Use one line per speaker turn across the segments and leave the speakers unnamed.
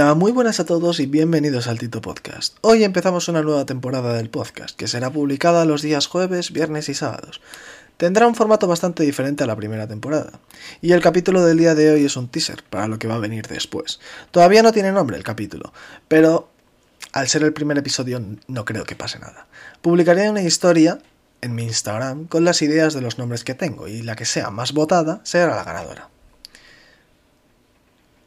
Hola, muy buenas a todos y bienvenidos al Tito Podcast. Hoy empezamos una nueva temporada del podcast, que será publicada los días jueves, viernes y sábados. Tendrá un formato bastante diferente a la primera temporada. Y el capítulo del día de hoy es un teaser para lo que va a venir después. Todavía no tiene nombre el capítulo, pero al ser el primer episodio no creo que pase nada. Publicaré una historia en mi Instagram con las ideas de los nombres que tengo y la que sea más votada será la ganadora.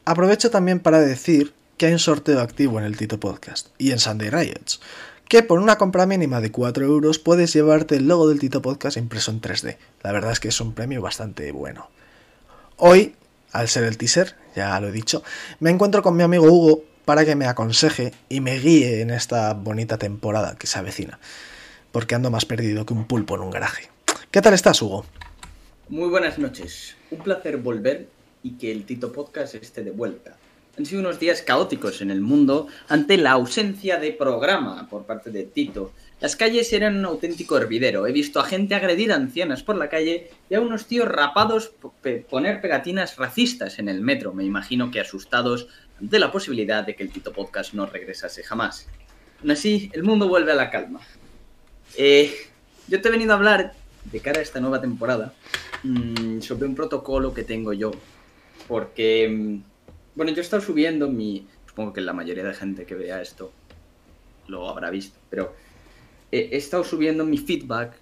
Aprovecho también para decir hay un sorteo activo en el Tito Podcast y en Sunday Riots, que por una compra mínima de 4 euros puedes llevarte el logo del Tito Podcast impreso en 3D. La verdad es que es un premio bastante bueno. Hoy, al ser el teaser, ya lo he dicho, me encuentro con mi amigo Hugo para que me aconseje y me guíe en esta bonita temporada que se avecina, porque ando más perdido que un pulpo en un garaje. ¿Qué tal estás, Hugo?
Muy buenas noches. Un placer volver y que el Tito Podcast esté de vuelta. Han sido unos días caóticos en el mundo ante la ausencia de programa por parte de Tito. Las calles eran un auténtico hervidero. He visto a gente agredir a ancianas por la calle y a unos tíos rapados poner pegatinas racistas en el metro. Me imagino que asustados ante la posibilidad de que el Tito Podcast no regresase jamás. Aún así, el mundo vuelve a la calma. Eh, yo te he venido a hablar de cara a esta nueva temporada mmm, sobre un protocolo que tengo yo porque, mm, bueno, yo he estado subiendo mi, supongo que la mayoría de gente que vea esto lo habrá visto, pero he, estado subiendo mi feedback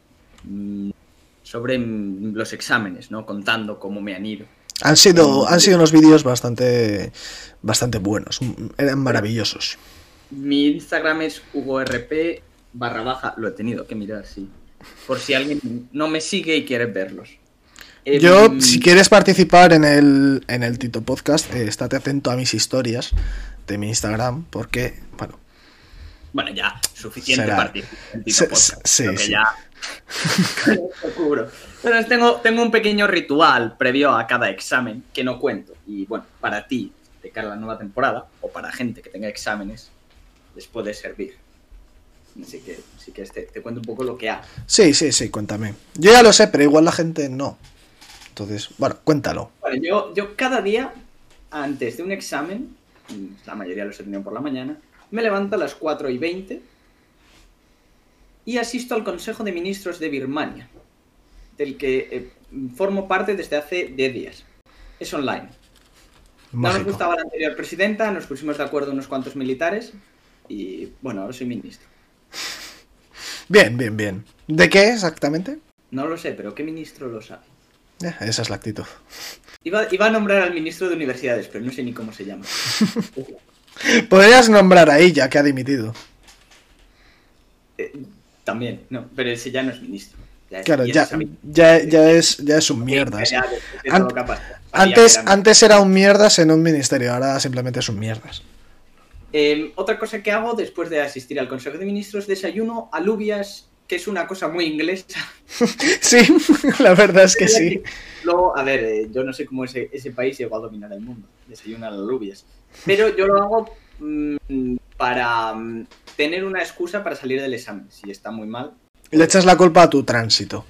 mm, sobre los exámenes, ¿no? Contando cómo me han ido.
Han sido, han sido unos vídeos bastante, bastante buenos, eran maravillosos.
Mi Instagram es HugoRP barra baja, lo he tenido que mirar, sí. Por si alguien no me sigue y quiere verlos.
Yo, em, si quieres participar en el, en el Tito Podcast, eh, estate atento a mis historias de mi Instagram, porque, bueno.
Bueno, ya, suficiente participar en Tito Podcast. Sí, sí. Ya... Pero tengo, tengo un pequeño ritual previo a cada examen que no cuento. Y bueno, para ti, de cara a la nueva temporada, o para gente que tenga exámenes, les puede servir. Así que, así que te, te cuento un poco lo que hago.
Sí, sí, sí, cuéntame. Yo ya lo sé, pero igual la gente no. Entonces, bueno, cuéntalo.
yo, yo cada día, antes de un examen, la mayoría los he tenido por la mañana, me levanto a las 4 y 20 y asisto al Consejo de Ministros de Birmania, del que eh, formo parte desde hace 10 días. Es online. No nos gustaba la anterior presidenta, nos pusimos de acuerdo unos cuantos militares y bueno, ahora soy ministro.
Bien, bien, bien. ¿De qué exactamente?
No lo sé, pero ¿qué ministro lo sabe?
Eh, esa es la actitud.
Iba, a nombrar al ministro de universidades, pero no sé ni cómo se llama.
Podrías nombrar a ella, que ha dimitido.
Eh, también, no, pero ese ya no es ministro.
claro, ya, ya, es, ya es un mierdas. antes, antes era un mierdas en un ministerio, ahora simplemente es un mierdas.
Em, otra cosa que hago después de asistir al Consejo de Ministros, desayuno alubias que es una cosa muy inglesa.
sí, la verdad es que sí.
Luego, a ver, eh, yo no sé cómo ese, ese país llegó a dominar el mundo, desayunar alubias. Pero yo lo hago mm, para mm, tener una excusa para salir del examen, si está muy mal.
Le echas la culpa a tu tránsito.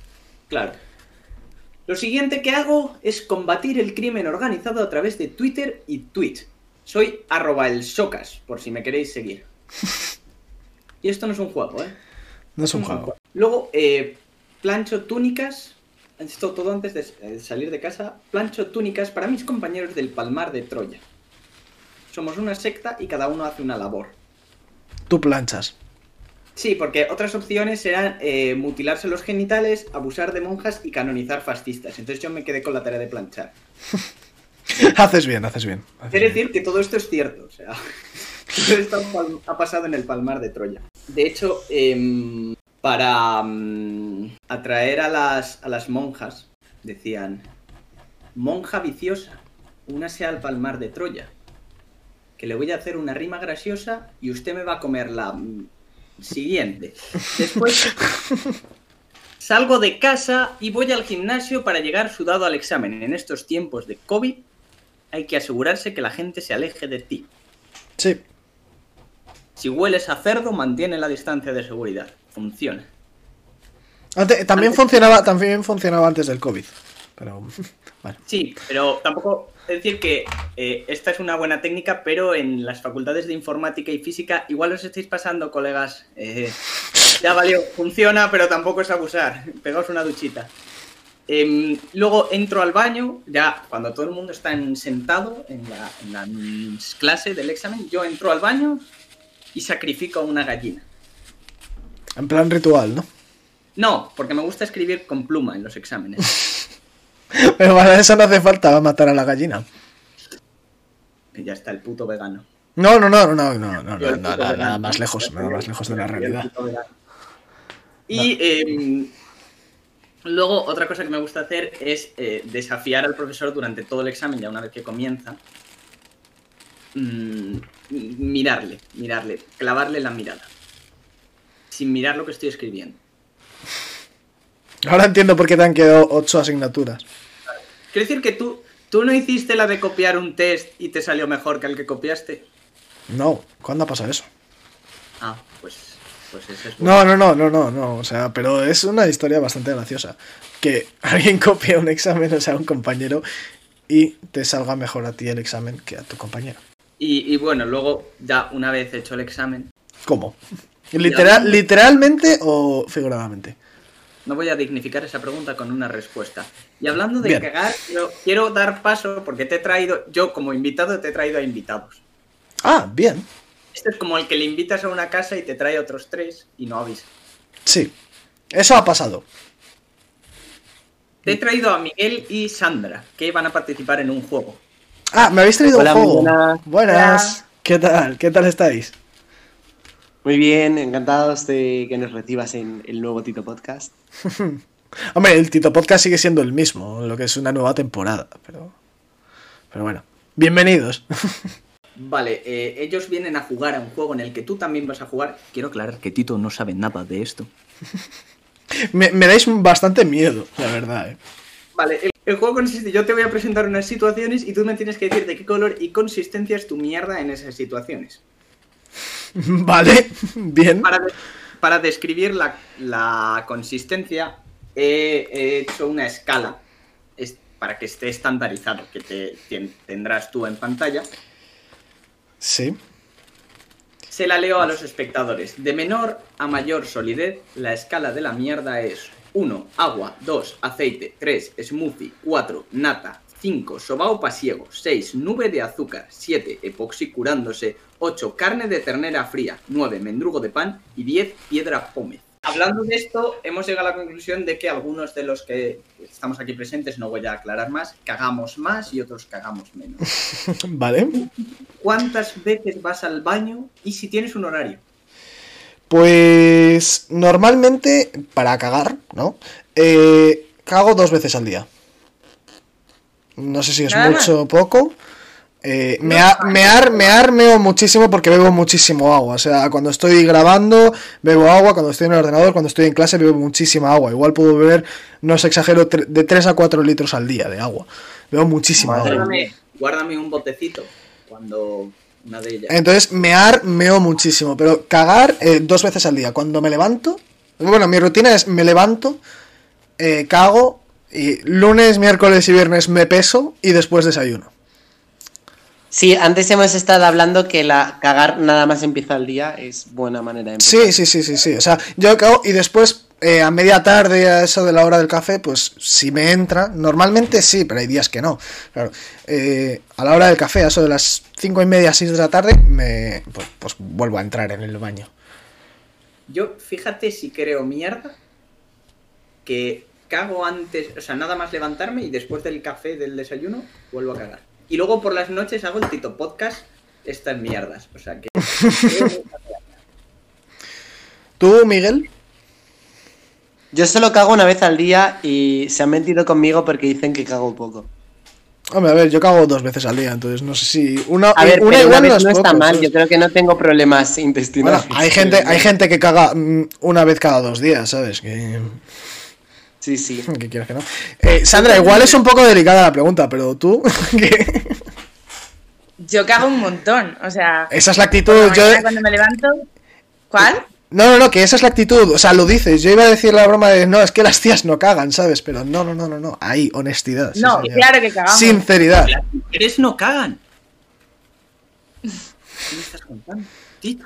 Claro. Lo siguiente que hago es combatir el crimen organizado a través de Twitter y Twitch. Soy arroba el socas, por si me queréis seguir. Y esto no es un juego, ¿eh?
No es un juego.
Luego, eh, plancho túnicas. Esto todo antes de salir de casa. Plancho túnicas para mis compañeros del Palmar de Troya. Somos una secta y cada uno hace una labor.
Tú planchas.
Sí, porque otras opciones eran eh, mutilarse los genitales, abusar de monjas y canonizar fascistas. Entonces yo me quedé con la tarea de planchar.
haces bien, haces bien.
Quiere decir que todo esto es cierto. O sea, esto ha pasado en el Palmar de Troya. De hecho, em, para mm, atraer a las, a las monjas, decían, monja viciosa, únase al palmar de Troya, que le voy a hacer una rima graciosa y usted me va a comer la mm, siguiente. Después salgo de casa y voy al gimnasio para llegar sudado al examen. En estos tiempos de COVID hay que asegurarse que la gente se aleje de ti.
Sí.
Si hueles a cerdo, mantiene la distancia de seguridad. Funciona.
también, funcionaba, también funcionaba antes del COVID. Pero bueno.
Sí, pero tampoco es decir que eh, esta es una buena técnica, pero en las facultades de informática y física igual os estáis pasando, colegas. Eh, ya valió, funciona, pero tampoco es abusar. Pegaos una duchita. Em, luego entro al baño, ya cuando todo el mundo está en- sentado en la, en la clase del examen, yo entro al baño y sacrifico a una gallina.
En plan ritual, ¿no?
No, porque me gusta escribir con pluma en los exámenes.
Pero para eso no hace falta matar a la gallina.
Que ya está el puto vegano.
No, no, no, no, no, no, no, no, nada, nada más lejos, nada más lejos de la realidad.
Y em, luego otra cosa que me gusta hacer es eh, desafiar al profesor durante todo el examen, ya una vez que comienza. Mm, mirarle, mirarle, clavarle la mirada. Sin mirar lo que estoy escribiendo.
Ahora entiendo por qué te han quedado ocho asignaturas.
Quiero decir que tú, tú no hiciste la de copiar un test y te salió mejor que el que copiaste.
No, ¿cuándo ha pasado eso?
Ah, pues, pues ese es
No, no, no, no, no, no, o sea, pero es una historia bastante graciosa. Que alguien copie un examen, o sea, un compañero, y te salga mejor a ti el examen que a tu compañero.
Y, y bueno, luego, ya una vez hecho el examen,
¿Cómo? Literal, ¿Literalmente o figuradamente?
no voy a dignificar esa pregunta con una respuesta. Y hablando de
Bien.
cagar, quiero, quiero dar paso porque te he traído, yo como invitado te he traído a invitados.
Ah, bien.
Este es como el que le invitas a una casa y te trae otros tres y no avisa.
Sí, eso ha pasado.
Te he traído a Miguel y Sandra, que van a participar en un juego.
Ah, me habéis traído
Hola,
un juego.
buenas.
Buenas. ¿Qué tal? ¿Qué tal estáis?
Muy bien, encantados de que nos recibas en el nuevo Tito Podcast.
Hombre, el Tito Podcast sigue siendo el mismo, lo que es una nueva temporada, pero. Pero bueno. Bienvenidos.
Vale, eh, ellos vienen a jugar a un juego en el que tú también vas a jugar. Quiero aclarar que Tito no sabe nada de esto.
me, me dais bastante miedo, la verdad, eh.
Vale, el, el juego consiste, yo te voy a presentar unas situaciones y tú me tienes que decir de qué color y consistencia es tu mierda en esas situaciones.
Vale, bien.
Para, de- para describir la, la consistencia he, he hecho una escala es- para que esté estandarizado, que te, tendrás tú en pantalla.
Sí.
Se la leo a los espectadores. De menor a mayor solidez, la escala de la mierda es 1. Agua. 2. Aceite. 3. Smoothie. 4. Nata. 5. Sobao pasiego. 6. Nube de azúcar. 7. Epoxi curándose. 8. Carne de ternera fría. 9. Mendrugo de pan. Y 10. Piedra pómez. Hablando de esto, hemos llegado a la conclusión de que algunos de los que estamos aquí presentes, no voy a aclarar más, cagamos más y otros cagamos menos.
Vale.
¿Cuántas veces vas al baño y si tienes un horario?
Pues normalmente, para cagar, ¿no? Eh, cago dos veces al día. No sé si es
Nada
mucho o poco. Eh, mea- mear, mear meo muchísimo porque bebo muchísimo agua. O sea, cuando estoy grabando, bebo agua. Cuando estoy en el ordenador, cuando estoy en clase, bebo muchísima agua. Igual puedo beber, no os exagero, tre- de 3 a 4 litros al día de agua. Bebo muchísima
Madre
agua.
Guárdame, guárdame un botecito cuando una de ellas.
Entonces, mear, meo muchísimo, pero cagar eh, dos veces al día. Cuando me levanto, bueno, mi rutina es me levanto, eh, cago, y lunes, miércoles y viernes me peso y después desayuno.
Sí, antes hemos estado hablando que la cagar nada más empieza el día es buena manera de empezar.
Sí, sí, sí, sí, sí. O sea, yo cago y después eh, a media tarde, a eso de la hora del café, pues si me entra, normalmente sí, pero hay días que no. Claro, eh, a la hora del café, a eso de las cinco y media, seis de la tarde, me, pues, pues vuelvo a entrar en el baño.
Yo, fíjate si creo mierda que cago antes, o sea, nada más levantarme y después del café, del desayuno, vuelvo a cagar. Y luego por las noches hago el Tito Podcast, estas mierdas. O sea que.
¿Tú, Miguel?
Yo solo cago una vez al día y se han metido conmigo porque dicen que cago poco.
Hombre, a ver, yo cago dos veces al día, entonces no sé si una,
A ver,
una
pero una vez
no es
no está mal,
¿sabes?
yo creo que no tengo problemas
Bueno,
intestinales.
hay gente, hay gente que caga mm, una vez cada dos días, ¿sabes? Que,
Sí, sí.
que quieras que no. Eh, Sandra, igual es un poco delicada la pregunta, pero tú, ¿qué?
Yo cago un montón, o sea,
esa es la actitud.
la
Yo,
mañana cuando me levanto, ¿cuál?
No, no, no, que esa es la actitud. O sea, lo dices. Yo iba a decir la broma de no, es que las tías no cagan, ¿sabes? Pero no, no, no, no, no. Ahí, honestidad. sí,
No,
señor.
claro que cagamos.
Sinceridad.
Las mujeres no cagan. ¿Qué me estás contando, Tito?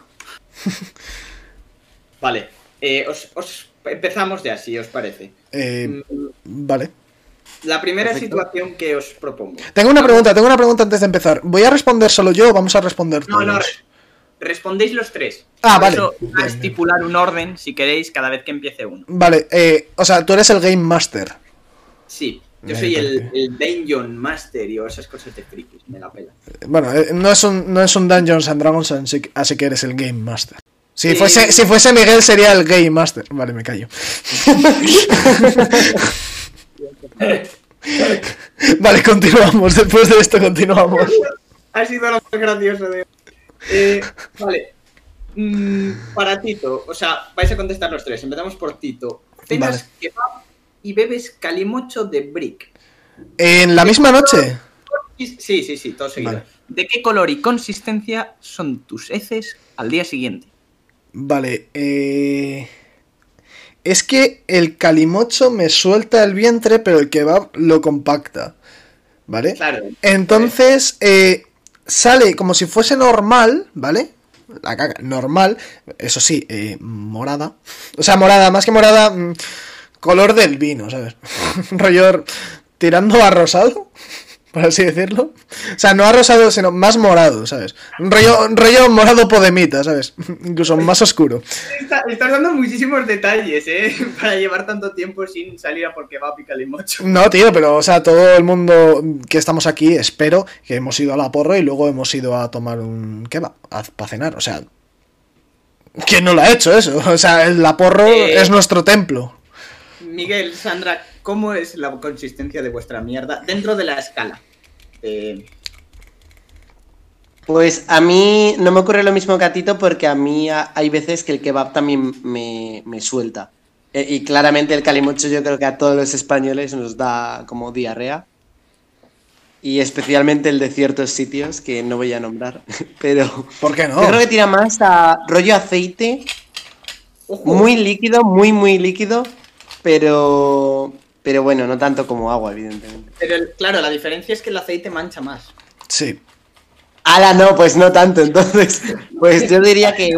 Vale, eh, os, os- empezamos ya, si os parece.
Eh,
Mm,
vale.
La primera
Perfecto.
situación que os propongo.
Tengo una pregunta, tengo una pregunta antes de empezar. ¿Voy a responder solo yo o vamos a responder
No,
todos?
no, re- respondéis los tres.
Ah,
Por
vale.
eso,
Bien,
a
bien.
estipular un orden, si queréis, cada vez que empiece uno.
Vale, eh, o sea, tú eres el Game Master.
Sí, yo soy el, el Dungeon Master y esas cosas de frikis, me la pela.
Bueno, eh, no es un, no es un Dungeons and Dragons, así, que- así que eres el Game Master. Si,
Sí.
fuese, si fuese Miguel sería el Game Master. Vale, me callo. vale, continuamos. Después de esto continuamos.
Ha sido lo más gracioso de. Eh, vale. Mm, para Tito, o sea, vais a contestar los tres. Empezamos por Tito. Cenas
Vale.
kebab y bebes calimocho de brick.
¿En la misma noche?
Sí, sí, sí, todo seguido.
Vale.
¿De qué color y consistencia son tus heces al día siguiente?
Vale, eh... Es que el calimocho me suelta el vientre, pero el kebab lo compacta. ¿Vale?
Claro.
Entonces, eh, sale como si fuese normal, ¿vale? La caca, normal, eso sí, eh, morada. O sea, morada, más que morada, mm, color del vino, ¿sabes? Rollo tirando a rosado, por así decirlo. O sea, no a rosado, sino más morado, ¿sabes? Un rollo, un rollo morado podemita, ¿sabes? Incluso más oscuro.
Está- estás dando muchísimos detalles, ¿eh? Para llevar tanto tiempo sin salir a por kebab y calimocho.
No, tío, pero, o sea, todo el mundo que estamos aquí, espero que hemos ido a la porra y luego hemos ido a tomar un kebab para cenar. O sea, ¿quién no lo ha hecho eso? O sea, el la porro
Eh.
es nuestro templo.
Miguel, Sandra, ¿cómo es la consistencia de vuestra mierda dentro de la escala? Eh,
Pues a mí no me ocurre lo mismo que a Tito porque a mí ha- hay veces que el kebab también me, me suelta. Eh, y claramente el calimocho yo creo que a todos los españoles nos da como diarrea. Y especialmente el de ciertos sitios que no voy a nombrar. Pero
¿Por qué no?
yo creo que tira más a rollo aceite,
ojo,
muy líquido, muy, muy líquido. Pero, pero bueno, no tanto como agua, evidentemente.
pero el- claro, la diferencia es que el aceite mancha más.
Sí.
Ala, no, pues no tanto. Entonces, pues yo diría que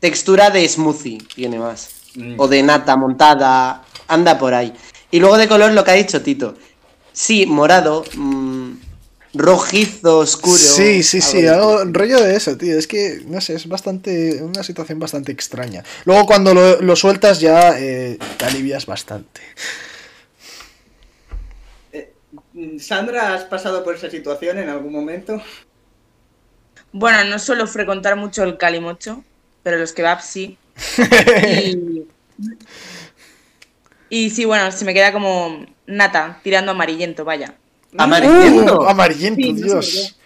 textura de smoothie tiene más.
Mm.
O de nata montada, anda por ahí. Y luego de color lo que ha dicho Tito. Sí, morado, mm, rojizo, oscuro.
sí, sí, sí, algo rollo de eso, tío. Es que, no sé, es bastante. Una situación bastante extraña. Luego, cuando lo, lo sueltas, ya eh, te alivias bastante.
Mm, Sandra, ¿has pasado por esa situación en algún momento?
Bueno, no suelo frecuentar mucho el calimocho, pero los kebabs sí. Y, y sí, bueno, se me queda como nata, tirando amarillento, vaya.
Amarillento.
Uh, amarillento,
Sí,
Dios.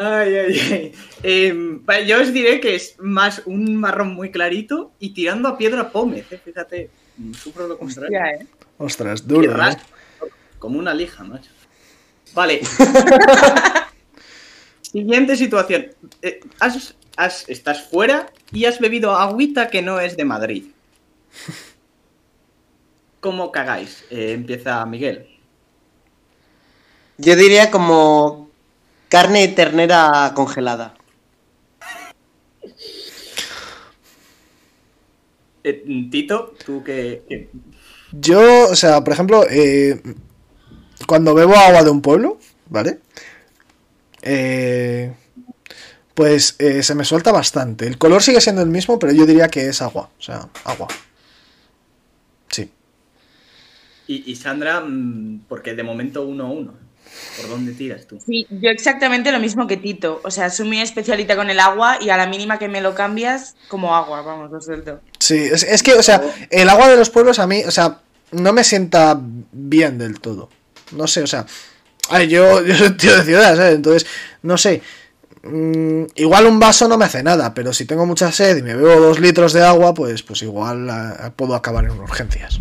Ay, ay, ay. Em, yo os diré que es más un marrón muy clarito y tirando a piedra pómez, eh, fíjate. mm, Sufro lo contrario.
Ya, ¿eh?
Ostras, duro. ¿eh?
Como una lija, macho. Vale. Siguiente situación. Eh, has- has- estás fuera y has bebido agüita que no es de Madrid. ¿Cómo cagáis? Eh, empieza Miguel.
Yo diría como carne de ternera congelada.
Eh, Tito, tú que...
Yo, o sea, por ejemplo, eh, cuando bebo agua de un pueblo, ¿vale? Eh, pues eh, se me suelta bastante. El color sigue siendo el mismo, pero yo diría que es agua. O sea, agua. Sí.
Y, y Sandra, mm, porque de momento uno a uno. ¿Por dónde tiras tú?
Sí, yo exactamente lo mismo que Tito. O sea, soy muy especialita con el agua y a la mínima que me lo cambias, como agua, vamos, lo suelto.
Sí, es, es que, o sea, el agua de los pueblos a mí, o sea, no me sienta bien del todo. No sé, o sea, a ver, yo, yo soy tío de ciudad, ¿sabes? Entonces, no sé. mm, igual un vaso no me hace nada, pero si tengo mucha sed y me bebo dos litros de agua, pues, pues igual ah, puedo acabar en urgencias.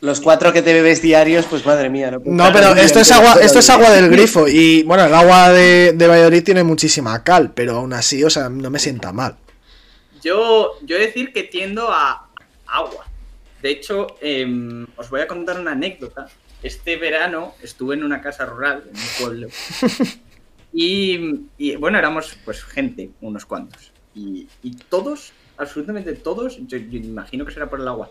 Los cuatro que te bebes diarios, pues madre mía. No,
No, pero esto es agua, esto es agua del grifo. Y bueno, el agua de, de Valladolid tiene muchísima cal, pero aún así, o sea, no me sienta mal.
Yo, yo he de decir que tiendo a agua. De hecho, em, os voy a contar una anécdota. Este verano estuve en una casa rural, en un pueblo. Y, y, bueno, éramos pues gente, unos cuantos. Y, y todos, absolutamente todos, yo, yo imagino que será por el agua,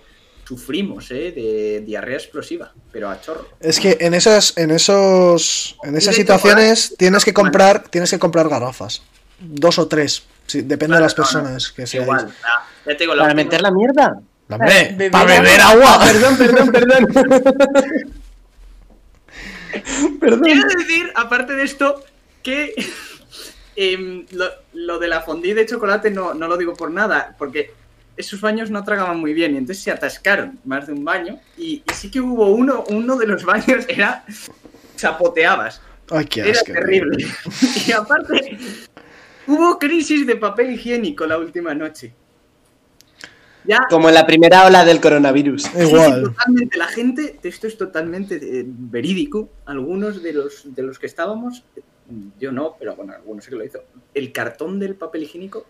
sufrimos ¿eh? de diarrea explosiva, pero a chorro.
Es que en esas, en esos, en esas situaciones tienes que comprar, tienes que comprar garrafas, dos o tres, sí, depende de las
No, no,
personas que sean.
Igual, ah, ya la
¿Para
última-
meter la mierda?
Hombre, para beber
Ah,
agua.
perdón, perdón, perdón. perdón.
Quiero decir, aparte de esto, que em, lo, lo de la fondue de chocolate no, no lo digo por nada, porque esos baños no tragaban muy bien y entonces se atascaron más de un baño y, y sí que hubo uno, uno de los baños era chapoteabas,
Ay, qué
era
asco.
terrible. Y aparte, hubo crisis de papel higiénico la última noche. Ya,
Como en la primera ola del coronavirus.
Sí,
Igual.
totalmente. La gente, esto es totalmente eh, verídico. Algunos de los, de los que estábamos, yo no, pero bueno, algunos sí que lo hizo. El cartón del papel higiénico,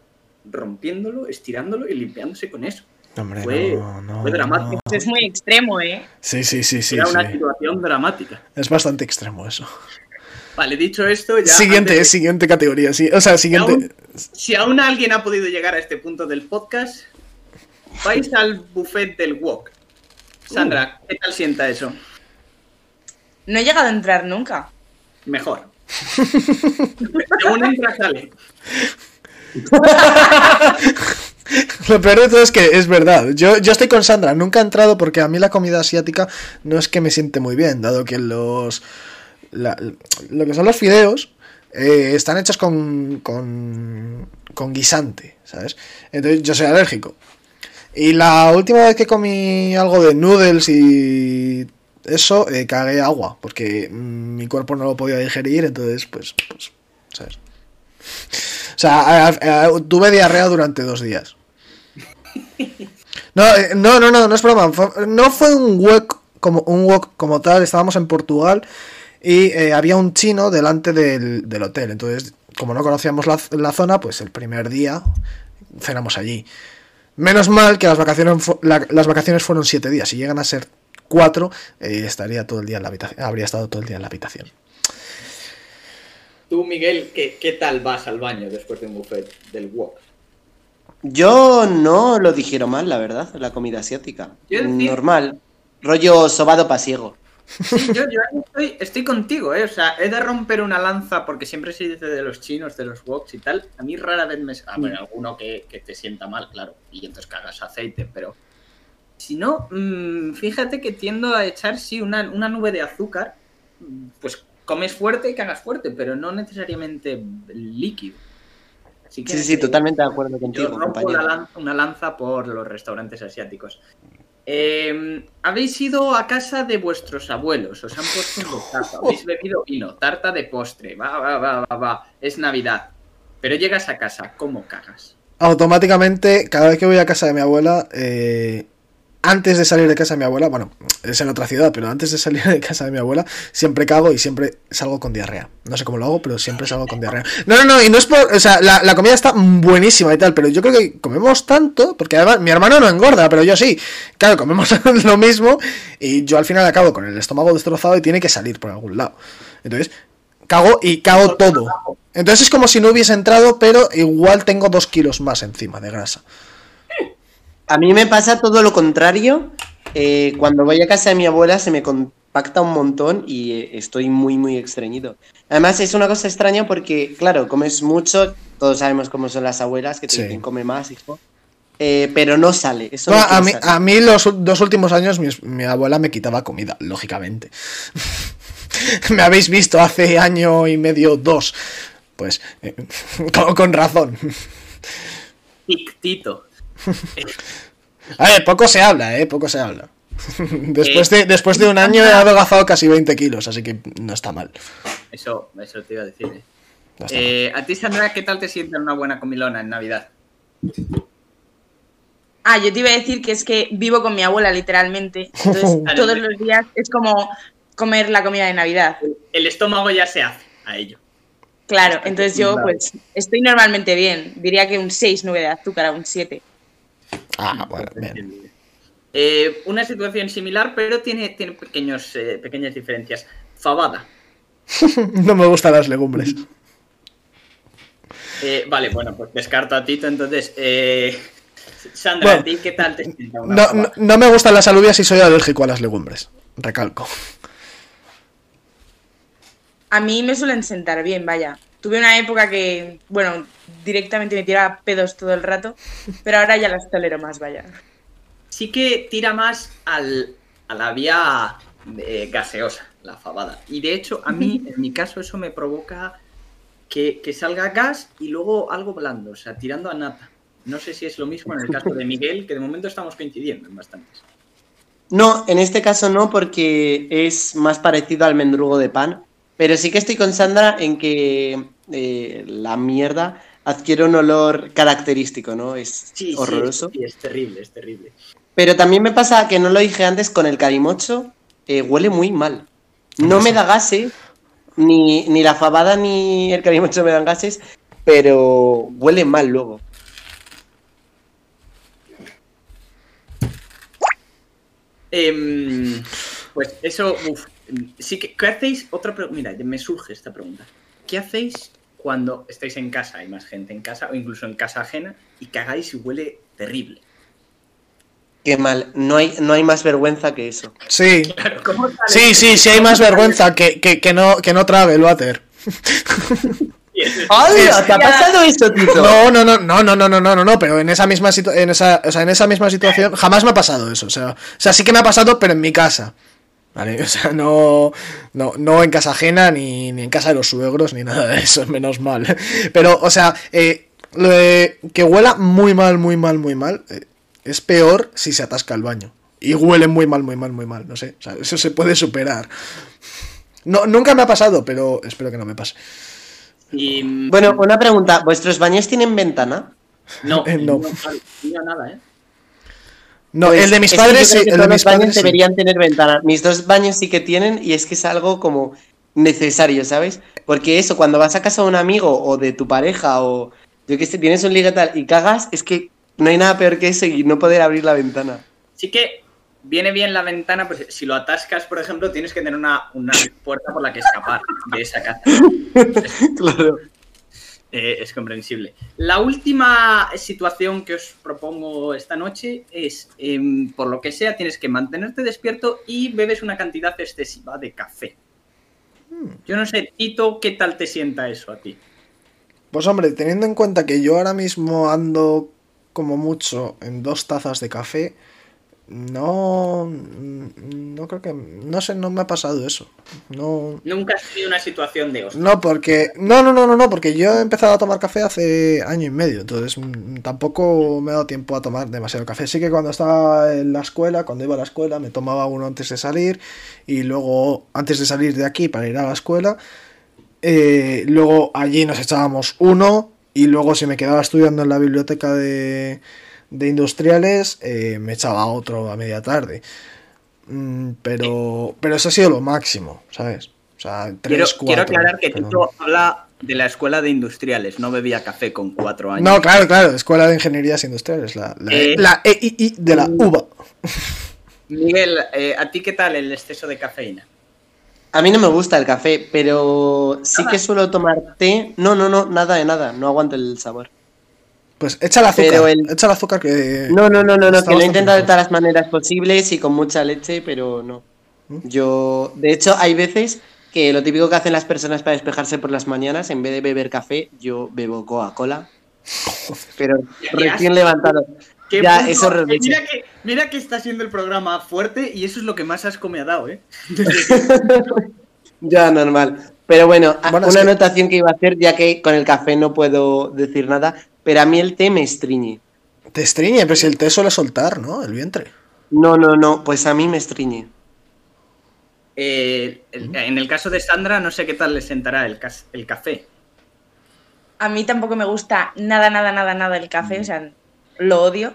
rompiéndolo, estirándolo y limpiándose con eso.
Hombre,
Fue-
no, no,
fue dramático.
no.
Es muy extremo, ¿eh?
Sí, sí, sí, sí.
Era una situación dramática.
Es bastante extremo eso.
Vale, dicho esto, ya.
Siguiente,
de-
siguiente categoría, sí. O sea, siguiente.
Si aún alguien ha podido llegar a este punto del podcast, vais al buffet del wok. Sandra, ¿qué tal sienta eso?
No he llegado a entrar nunca.
Mejor. Según entra, sale.
Lo peor de todo es que es verdad. Yo, yo estoy con Sandra, nunca he entrado porque a mí la comida asiática no es que me siente muy bien, dado que los. lo que son los fideos eh, están hechos con, con. con guisante, ¿sabes? Entonces yo soy alérgico. Y la última vez que comí algo de noodles y. eso, eh, cagué agua, porque mm, mi cuerpo no lo podía digerir, entonces, pues. pues ¿sabes? O sea, tuve diarrea durante dos días. No, eh, no, no, no, no es broma. no fue un wok como, un wok como tal. Estábamos en Portugal y eh, había un chino delante del, del hotel. Entonces, como no conocíamos la, la zona, pues el primer día cenamos allí. Menos mal que las vacaciones, las vacaciones fueron siete días. Si llegan a ser cuatro, eh, estaría todo el día en la habitación. Habría estado todo el día en la habitación.
Tú, Miguel, ¿qué, qué tal vas al baño después de un buffet del wok?
Yo no lo dijeron mal, la verdad, la comida asiática.
Yo
Normal. Rollo sobado pasiego.
Sí, yo, estoy, estoy contigo, ¿eh? O sea, he de romper una lanza porque siempre se dice de los chinos, de los woks y tal. A mí rara vez me... A ver, alguno que, que te sienta mal, claro, y entonces cagas aceite, pero... Si no, mm, fíjate que tiendo a echar, sí, una, una nube de azúcar. mm, Pues comes fuerte y cagas fuerte, pero no necesariamente líquido. Así que
Sí, sí, totalmente de acuerdo
yo
contigo,
rompo la lanza- una lanza por los restaurantes asiáticos. Eh, habéis ido a casa de vuestros abuelos, os han puesto un bocazo, habéis bebido vino, tarta de postre, va, va, va, va, va, es Navidad. Pero llegas a casa, ¿cómo cagas?
automáticamente, cada vez que voy a casa de mi abuela, eh, antes de salir de casa de mi abuela, bueno, es en otra ciudad, pero antes de salir de casa de mi abuela, siempre cago y siempre salgo con diarrea. No sé cómo lo hago, pero siempre salgo con diarrea. No, no, no, y no es por. O sea, la, comida está buenísima y tal, pero yo creo que comemos tanto, porque además mi hermano no engorda, pero yo sí. Claro, comemos lo mismo y yo al final acabo con el estómago destrozado y tiene que salir por algún lado. Entonces, cago y cago todo. Entonces es como si no hubiese entrado, pero igual tengo dos kilos más encima de grasa.
A mí me pasa todo lo contrario. Eh, cuando voy a casa de mi abuela se me compacta un montón y eh, estoy muy, muy estreñido. Además es una cosa extraña porque, claro, comes mucho, todos sabemos cómo son las abuelas, que te
Sí.
dicen come más, hijo. Eh, pero no sale. Eso
No,
no
a, mí,
salir.
a mí los dos últimos años mi, mi abuela me quitaba comida, lógicamente. me habéis visto hace año y medio, dos. Pues eh, con, con razón.
Tic-tito.
A ver, poco se habla, ¿eh? Poco se habla. Después de, después de un año he adelgazado casi 20 kilos, así que no está mal.
Eso, eso te iba a decir. ¿eh?
No.
Eh, a ti, Sandra, ¿qué tal te siente una buena comilona en Navidad?
Ah, yo te iba a decir que es que vivo con mi abuela, literalmente. Entonces, todos los días es como comer la comida de Navidad.
El estómago ya se hace a ello.
Claro, entonces yo pues estoy normalmente bien. Diría que un 6, 9 de azúcar a un 7.
Ah, bueno, bien.
Eh, una situación similar, pero tiene, tiene pequeños, eh, pequeñas diferencias. Fabada.
No me gustan las legumbres.
Eh, vale, bueno, pues descarto a Tito, entonces. eh, Sandra,
Bueno,
¿a ti qué tal te sienta una
No, no, no me gustan las alubias y soy alérgico a las legumbres. Recalco.
A mí me suelen sentar bien, vaya. Tuve una época que, bueno, directamente me tiraba pedos todo el rato, pero ahora ya las tolero más, vaya.
Sí que tira más al, a la vía eh, gaseosa, la fabada. Y de hecho, a mí, en mi caso, eso me provoca que, que salga gas y luego algo blando, o sea, tirando a nata. No sé si es lo mismo en el caso de Miguel, que de momento estamos coincidiendo en bastantes.
No, en este caso no, porque es más parecido al mendrugo de pan. Pero sí que estoy con Sandra en que eh, la mierda adquiere un olor característico, ¿no? Es
Sí,
horroroso.
Sí, es terrible, es terrible.
Pero también me pasa que no lo dije antes con el carimocho, eh, huele muy mal. No me da gases, ni, ni la fabada ni el carimocho me dan gases, pero huele mal luego.
Em, pues eso, uf, sí que, ¿qué hacéis? Otra pre- mira, me surge esta pregunta. ¿Qué hacéis cuando estáis en casa, hay más gente en casa, o incluso en casa ajena, y cagáis y huele terrible?
Qué mal, no hay, no hay más vergüenza que eso.
Sí. Sí, sí, sí hay más vergüenza que, que, que no, que no trabe el water.
¡Hala! ¿Te ha pasado eso, Tito?
No, no, no, no, no, no, no, no, no, no, pero en esa misma situ- en esa, o sea, en esa misma situación jamás me ha pasado eso, o sea, o sea, sí que me ha pasado, pero en mi casa. ¿Vale? O sea, no, no, no en casa ajena, ni, ni en casa de los suegros, ni nada de eso, menos mal. Pero, o sea, eh, lo de que huela muy mal, muy mal, muy mal, eh, es peor si se atasca el baño. Y huele muy mal, muy mal, muy mal, no sé. O sea, eso se puede superar. No, nunca me ha pasado, pero espero que no me pase.
Y,
Bueno, una pregunta, ¿vuestros baños tienen ventana?
no,
eh, no.
no, no, nada, ¿eh?
No,
Pues
el de mis padres,
creo
sí,
que
el de
todos
mis
los baños
padres. sí.
deberían tener ventana. Mis dos baños sí que tienen y es que es algo como necesario, ¿sabes? Porque eso, cuando vas a casa de un amigo o de tu pareja o yo que sé, tienes un ligue tal y cagas, es que no hay nada peor que eso y no poder abrir la ventana.
Sí que viene bien la ventana, pues si lo atascas, por ejemplo, tienes que tener una, una puerta por la que escapar de esa casa.
claro.
Eh, es comprensible. La última situación que os propongo esta noche es, em, por lo que sea, tienes que mantenerte despierto y bebes una cantidad excesiva de café. Yo no sé, Tito, ¿qué tal te sienta eso a ti?
Pues hombre, teniendo en cuenta que yo ahora mismo ando como mucho en dos tazas de café, no, no creo que, no sé, no me ha pasado eso. No,
Nunca has tenido una situación de hostia.
no porque, no, no, no, no, no, porque yo he empezado a tomar café hace año y medio, entonces mm, tampoco me ha dado tiempo a tomar demasiado café. Sí que cuando estaba en la escuela, cuando iba a la escuela, me tomaba uno antes de salir y luego antes de salir de aquí para ir a la escuela. Eh, luego allí nos echábamos uno y luego si me quedaba estudiando en la biblioteca de, de industriales eh, me echaba otro a media tarde. Mm, pero, pero eso ha sido lo máximo, ¿sabes? O sea,
Quiero,
tres,
quiero
cuatro,
aclarar que Tito habla de la escuela de industriales, no bebía café con cuatro años.
No, claro, claro, Escuela de Ingenierías Industriales, la, la,
Eh.
la EII de la UBA.
Miguel, eh, ¿a ti qué tal el exceso de cafeína?
A mí no me gusta el café, pero sí
Nada.
que suelo tomar té. No, no, no, nada de nada, no aguanto el sabor.
Pues echa el azúcar,
Pero el-
echa el azúcar que...
No, no, no, no, no, que lo he intentado de todas las maneras posibles y con mucha leche, pero no.
¿Mm?
Yo, de hecho, hay veces que lo típico que hacen las personas para despejarse por las mañanas, en vez de beber café, yo bebo Coca-Cola. Pero recién levantado.
¿Qué
Ya,
punto-
es horrible.
eh, mira, que, mira que está siendo el programa fuerte y eso es lo que más asco me ha dado, ¿eh?
Ya, normal. Pero bueno, una
que-
anotación que iba a hacer, ya que con el café no puedo decir nada, pero a mí el té me estriñe.
Te estriñe, pero si el té suele soltar, ¿no? El vientre.
No, no, no, pues a mí me estriñe.
Eh, el- en el caso de Sandra, no sé qué tal le sentará el, cas- el café.
A mí tampoco me gusta nada, nada, nada, nada el café, o sea, lo odio.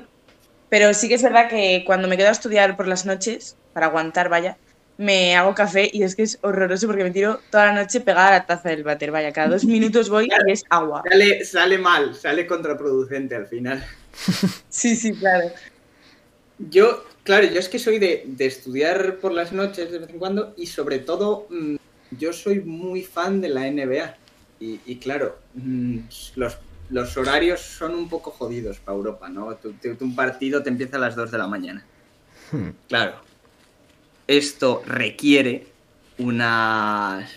Pero sí que es verdad que cuando me quedo a estudiar por las noches, para aguantar, vaya, me hago café y es que es horroroso porque me tiro toda la noche pegada a la taza del váter. Vaya, cada dos minutos voy y es agua.
Sale, sale mal, sale contraproducente al final.
Sí, sí, claro.
Yo, claro, yo es que soy de, de estudiar por las noches de vez en cuando y sobre todo mm, yo soy muy fan de la NBA. Y, y claro, mm, los, los horarios son un poco jodidos para Europa, ¿no? Tu- tu- tu- un partido te empieza a las 2 de la mañana.
Hmm.
Claro. Esto requiere una...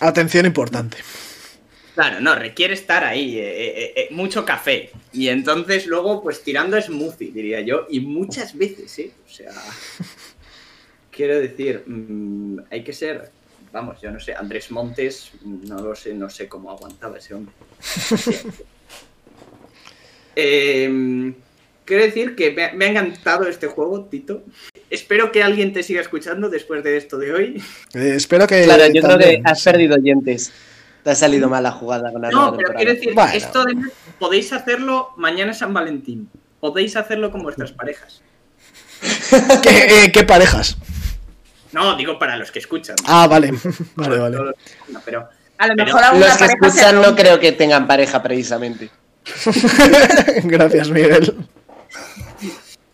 Atención importante.
Claro, no, requiere estar ahí, eh, eh, eh, mucho café. Y entonces luego, pues tirando smoothie, diría yo. Y muchas veces, ¿eh? O sea, quiero decir, mm, hay que ser, vamos, yo no sé, Andrés Montes, no lo sé, no sé cómo aguantaba ese hombre. Quiero decir que me, me ha encantado este juego, Tito. Espero que alguien te siga escuchando después de esto de hoy.
Eh, espero que.
Claro, yo creo que
también-
has perdido oyentes. Te ha salido mal la jugada con la
No, pero
temporada.
quiero decir,
Bueno.
esto de, podéis hacerlo mañana San Valentín. Podéis hacerlo con vuestras parejas.
¿Qué, eh, qué parejas?
No, digo para los que escuchan.
Ah, vale. Vale, vale.
Todos los que escuchan, Pero,
A lo
Pero
mejor alguna
Los que escuchan no creo que tengan pareja precisamente.
Gracias, Miguel.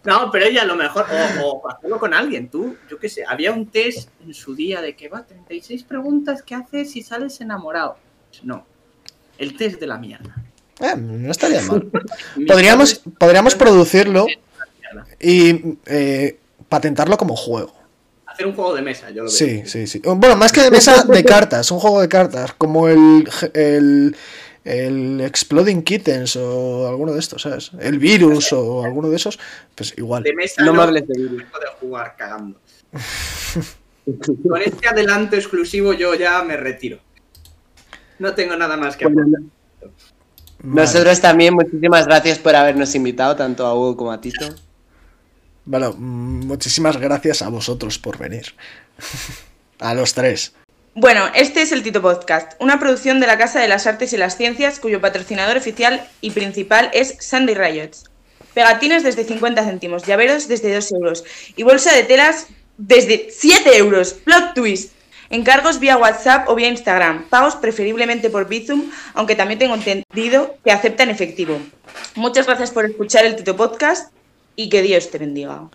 No, pero ella a lo mejor, o, o hacerlo con alguien, tú, yo qué sé, había un test en su día de que va, 36 preguntas que haces si sales enamorado. No, el test de la mierda.
Eh, no estaría mal. Podríamos, podríamos producirlo y eh, patentarlo como juego.
Hacer un juego de mesa, yo lo veo.
Sí, sí, sí. Bueno, más que de mesa, de cartas, un juego de cartas, como el, el, el Exploding Kittens o alguno de estos, ¿sabes? El virus o alguno de esos, pues igual.
De mesa
No me hables de virus.
de jugar cagando. Con este adelanto exclusivo yo ya me retiro. No tengo nada más que
Bueno.
Vale.
Nosotros también, muchísimas gracias por habernos invitado, tanto a Hugo como a Tito.
Bueno, mm, muchísimas gracias a vosotros por venir. A los tres.
Bueno, este es el Tito Podcast, una producción de la Casa de las Artes y las Ciencias cuyo patrocinador oficial y principal es Sunday Riots. Pegatines desde 50 céntimos, llaveros desde 2 euros y bolsa de telas desde 7 euros. Plot twist. Encargos vía WhatsApp o vía Instagram. Pagos preferiblemente por Bizum, aunque también tengo entendido que aceptan efectivo. Muchas gracias por escuchar el Tito Podcast y que Dios te bendiga.